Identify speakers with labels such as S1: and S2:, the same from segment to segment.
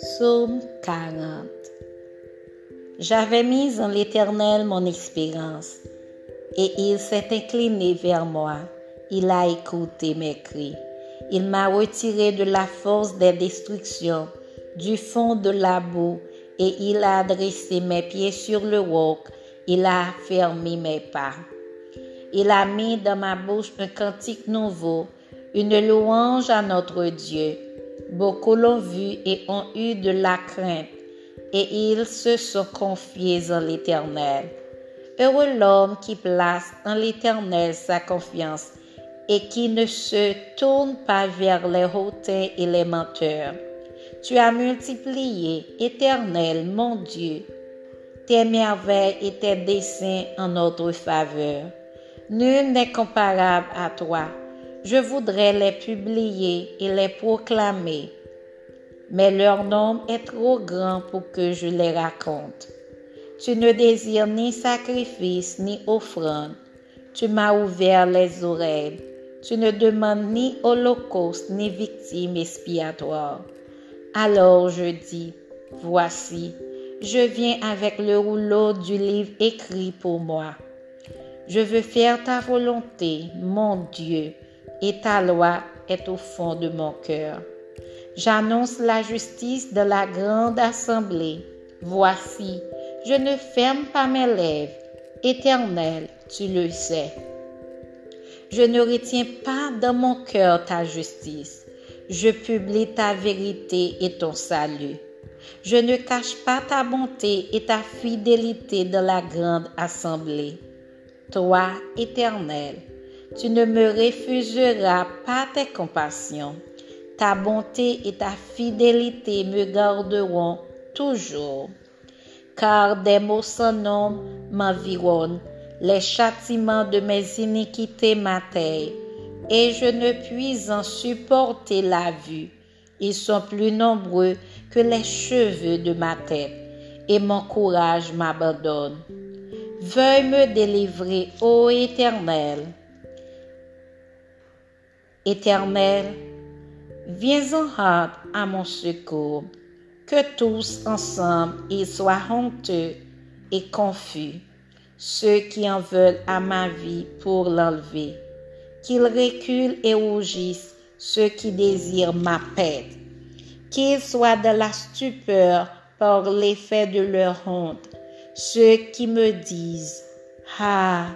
S1: Psaume 40 J'avais mis en l'Éternel mon espérance, et il s'est incliné vers moi. Il a écouté mes cris. Il m'a retiré de la force des destructions, du fond de la boue, et il a dressé mes pieds sur le roc. Il a fermé mes pas. Il a mis dans ma bouche un cantique nouveau, une louange à notre Dieu. Beaucoup l'ont vu et ont eu de la crainte, et ils se sont confiés en l'Éternel. Heureux l'homme qui place en l'Éternel sa confiance et qui ne se tourne pas vers les hautains et les menteurs. Tu as multiplié, Éternel, mon Dieu, tes merveilles et tes desseins en notre faveur. Nul n'est comparable à toi je voudrais les publier et les proclamer, mais leur nombre est trop grand pour que je les raconte. Tu ne désires ni sacrifice ni offrande. Tu m'as ouvert les oreilles. Tu ne demandes ni holocauste ni victime expiatoire. Alors je dis, voici, je viens avec le rouleau du livre écrit pour moi. Je veux faire ta volonté, mon Dieu et ta loi est au fond de mon cœur. J'annonce la justice de la grande assemblée. Voici, je ne ferme pas mes lèvres. Éternel, tu le sais. Je ne retiens pas dans mon cœur ta justice. Je publie ta vérité et ton salut. Je ne cache pas ta bonté et ta fidélité dans la grande assemblée. Toi, Éternel, tu ne me refuseras pas tes compassions. Ta bonté et ta fidélité me garderont toujours. Car des mots sans nom m'environnent, les châtiments de mes iniquités m'atteignent, et je ne puis en supporter la vue. Ils sont plus nombreux que les cheveux de ma tête, et mon courage m'abandonne. Veuille me délivrer, ô Éternel. Éternel, viens en hâte à mon secours, que tous ensemble ils soient honteux et confus, ceux qui en veulent à ma vie pour l'enlever, qu'ils reculent et rougissent, ceux qui désirent ma paix, qu'ils soient de la stupeur par l'effet de leur honte, ceux qui me disent, Ah,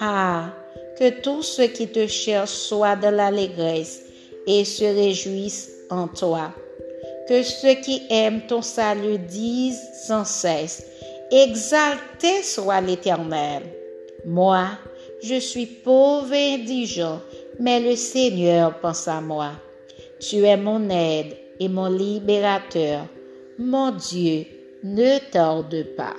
S1: ah, que tous ceux qui te cherchent soient de l'allégresse et se réjouissent en toi. Que ceux qui aiment ton salut disent sans cesse, Exalté soit l'Éternel. Moi, je suis pauvre et indigent, mais le Seigneur pense à moi. Tu es mon aide et mon libérateur. Mon Dieu, ne tarde pas.